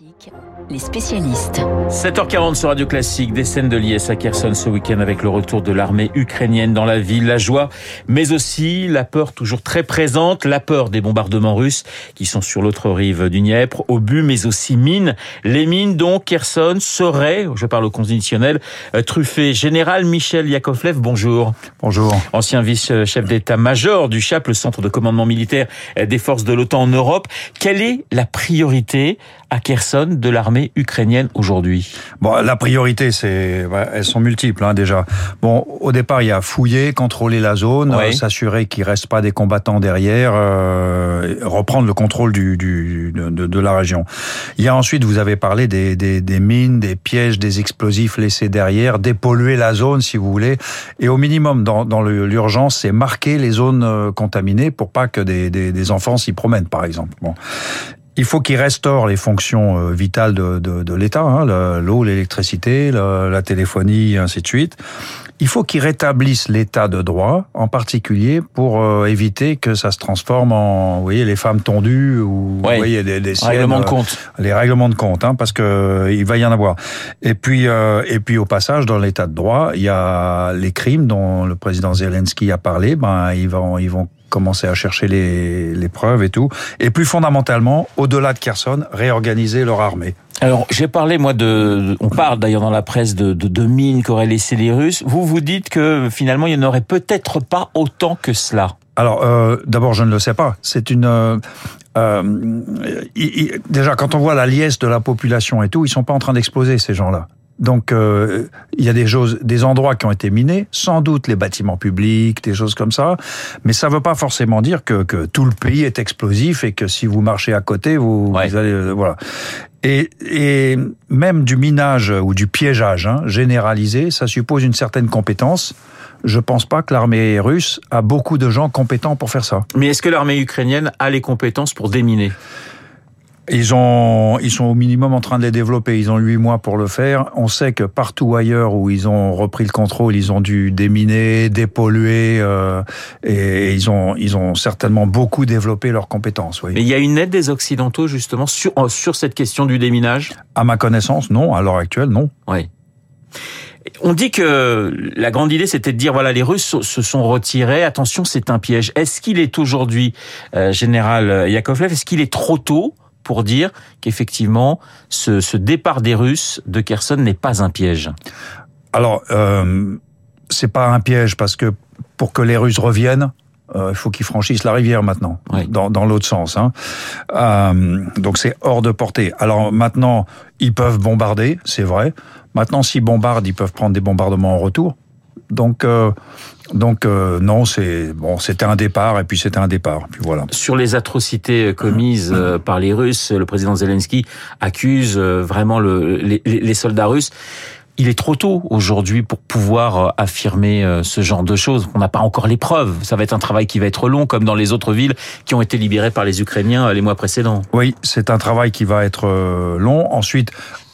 Classique, les spécialistes. 7h40 sur Radio Classique, des scènes de l'IS à Kherson ce week-end avec le retour de l'armée ukrainienne dans la ville, la joie, mais aussi la peur toujours très présente, la peur des bombardements russes qui sont sur l'autre rive du Dniepr, obus, mais aussi mines. Les mines dont Kherson serait, je parle au conditionnel, euh, truffé. Général Michel Yakovlev, bonjour. Bonjour. Ancien vice-chef d'état-major du CHAP, le centre de commandement militaire des forces de l'OTAN en Europe. Quelle est la priorité à Kherson de l'armée ukrainienne aujourd'hui Bon, la priorité, c'est, elles sont multiples hein, déjà. Bon, au départ, il y a fouiller, contrôler la zone, Oui. s'assurer qu'il reste pas des combattants derrière, euh, reprendre le contrôle du, du de, de- la région. Il y a ensuite, vous avez parlé des, des, des mines, des pièges, des explosifs laissés derrière, dépolluer la zone si vous voulez, et au minimum dans, dans l'urgence, c'est marquer les zones euh, contaminées pour pas que des, des, des enfants s'y promènent, par exemple. Bon. Il faut qu'il restaure les fonctions euh, vitales de, de, de l'État, hein, le- l'eau, l'électricité, le- la téléphonie, ainsi de suite. Il faut qu'il rétablisse l'état de droit, en particulier pour euh, éviter que ça se transforme en, vous voyez, les femmes tondues ou vous voyez, des, des scènes, Règlement de euh, compte. les règlements de compte, hein, parce que euh, il va y en avoir. Et puis, euh, et puis au passage, dans l'état de droit, il y a les crimes dont le président Zelensky a parlé. Ben, ils vont, ils vont commencer à chercher les, les preuves et tout. Et plus fondamentalement, au-delà de Kherson, réorganiser leur armée. Alors, j'ai parlé, moi, de... On parle d'ailleurs dans la presse de, de, de mines qu'auraient laissé les Russes. Vous, vous dites que finalement, il n'y en aurait peut-être pas autant que cela. Alors, euh, d'abord, je ne le sais pas. C'est une. euh, euh, déjà, quand on voit la liesse de la population et tout, ils sont pas en train d'exploser ces gens-là. Donc, euh, il y a des choses, des endroits qui ont été minés, sans doute les bâtiments publics, des choses comme ça, mais ça veut pas forcément dire que, que tout le pays est explosif et que si vous marchez à côté, vous, Ouais. vous allez, euh, voilà. Et, et même du minage ou du piégeage hein, généralisé, ça suppose une certaine compétence. Je pense pas que l'armée russe a beaucoup de gens compétents pour faire ça. Mais est-ce que l'armée ukrainienne a les compétences pour déminer? Ils ont, ils sont au minimum en train de les développer. Ils ont huit mois pour le faire. On sait que partout ailleurs où ils ont repris le contrôle, ils ont dû déminer, dépolluer, euh, et ils ont, ils ont certainement beaucoup développé leurs compétences. Oui. Mais il y a une aide des Occidentaux, justement, sur, euh, sur cette question du déminage? À ma connaissance, non. À l'heure actuelle, non. Oui. On dit que la grande idée, c'était de dire, voilà, les Russes se sont retirés, attention, c'est un piège. Est-ce qu'il est aujourd'hui, euh, général Yakovlev, est-ce qu'il est trop tôt pour dire qu'effectivement, ce, ce départ des Russes de Kherson n'est pas un piège Alors, euh, c'est pas un piège parce que pour que les Russes reviennent, euh, il faut qu'ils franchissent la rivière maintenant, Oui. dans, dans l'autre sens. Hein. Euh, donc c'est hors de portée. Alors maintenant, ils peuvent bombarder, c'est vrai. Maintenant, s'ils bombardent, ils peuvent prendre des bombardements en retour. Donc, euh, donc euh, non, c'est bon, c'était un départ et puis c'était un départ. Puis voilà. Sur les atrocités commises euh, par les Russes, le président Zelensky accuse vraiment le, les, les soldats russes. Il est trop tôt aujourd'hui pour pouvoir affirmer ce genre de choses. On n'a pas encore les preuves. Ça va être un travail qui va être long, comme dans les autres villes qui ont été libérées par les Ukrainiens les mois précédents. Oui, c'est un travail qui va être long. Ensuite,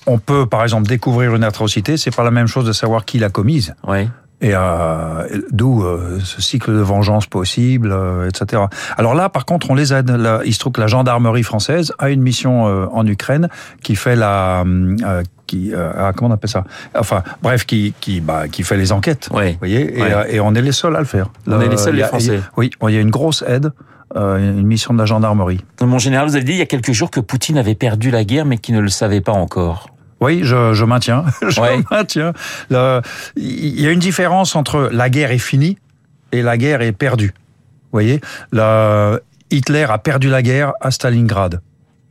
on peut, par exemple, découvrir une atrocité. C'est pas la même chose de savoir qui l'a commise. Ouais. Et euh, d'où euh, ce cycle de vengeance possible, euh, etc. Alors là, par contre, on les aide. Là, il se trouve que la gendarmerie française a une mission euh, en Ukraine qui fait la, euh, qui, euh, ah, comment on appelle ça? Enfin, bref, qui, qui, bah, qui fait les enquêtes. Ouais. Vous voyez, et, euh, et on est les seuls à le faire. On est les seuls, il y a- les Français. a- Oui, il y a une grosse aide, euh, une mission de la gendarmerie. Mon général, vous avez dit il y a quelques jours que Poutine avait perdu la guerre, mais qu'il ne le savait pas encore. Oui, je, je maintiens. je Ouais. maintiens. Il y a une différence entre la guerre est finie et la guerre est perdue. Vous voyez, la- Hitler a perdu la guerre à Stalingrad,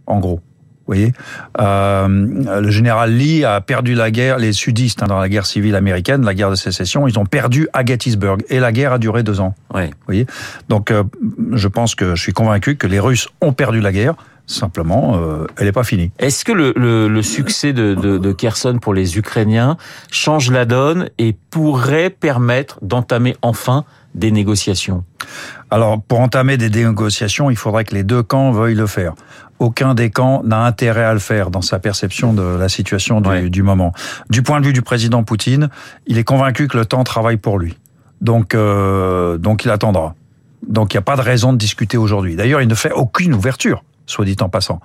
en gros. Vous voyez, Euh, le général Lee a perdu la guerre, les sudistes hein, dans la guerre civile américaine, la guerre de sécession, ils ont perdu à Gettysburg et la guerre a duré deux ans. Ouais. Vous voyez, donc euh, je pense que je suis convaincu que les Russes ont perdu la guerre. Simplement, euh, elle n'est pas finie. Est-ce que le, le, le succès de, de, de Kherson pour les Ukrainiens change la donne et pourrait permettre d'entamer enfin des négociations? Alors, pour entamer des négociations, il faudrait que les deux camps veuillent le faire. Aucun des camps n'a intérêt à le faire dans sa perception de la situation du, Ouais. du moment. Du point de vue du président Poutine, il est convaincu que le temps travaille pour lui. Donc, euh, donc il attendra. Donc, il n'y a pas de raison de discuter aujourd'hui. D'ailleurs, il ne fait aucune ouverture, soit dit en passant.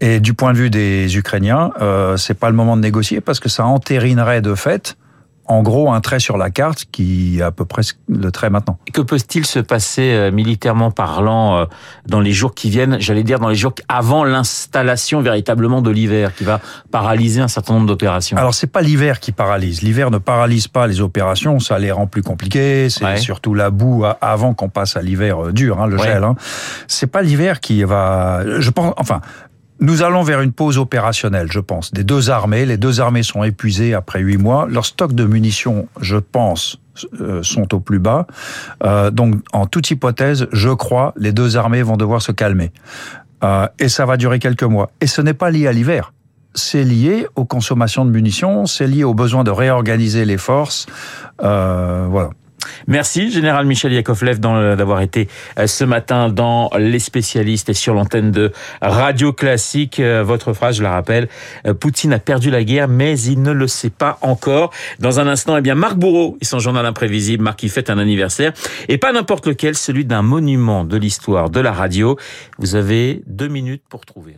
Et du point de vue des Ukrainiens, euh, c'est pas le moment de négocier parce que ça entérinerait de fait en gros un trait sur la carte qui est à peu près le trait maintenant. Que peut-il se passer euh, militairement parlant euh, dans les jours qui viennent, j'allais dire dans les jours avant l'installation véritablement de l'hiver qui va paralyser un certain nombre d'opérations? Alors c'est pas l'hiver qui paralyse, l'hiver ne paralyse pas les opérations, ça les rend plus compliquées, c'est surtout la boue avant qu'on passe à l'hiver euh, dur, hein, le gel. Hein. C'est pas l'hiver qui va, je pense, enfin nous allons vers une pause opérationnelle, je pense, des deux armées. Les deux armées sont épuisées après huit mois. Leurs stocks de munitions, je pense, euh, sont au plus bas. Euh, donc, en toute hypothèse, je crois, les deux armées vont devoir se calmer. Euh, et ça va durer quelques mois. Et ce n'est pas lié à l'hiver c'est lié aux consommations de munitions, c'est lié au besoin de réorganiser les forces. Euh, voilà. Merci, Général Michel Yakovlev, d'avoir été euh, ce matin dans Les Spécialistes et sur l'antenne de Radio Classique. Euh, votre phrase, je la rappelle, euh, Poutine a perdu la guerre, mais il ne le sait pas encore. Dans un instant, eh bien, Marc Bourreau et son journal imprévisible. Marc, qui fête un anniversaire. Et pas n'importe lequel, celui d'un monument de l'histoire de la radio. Vous avez deux minutes pour trouver.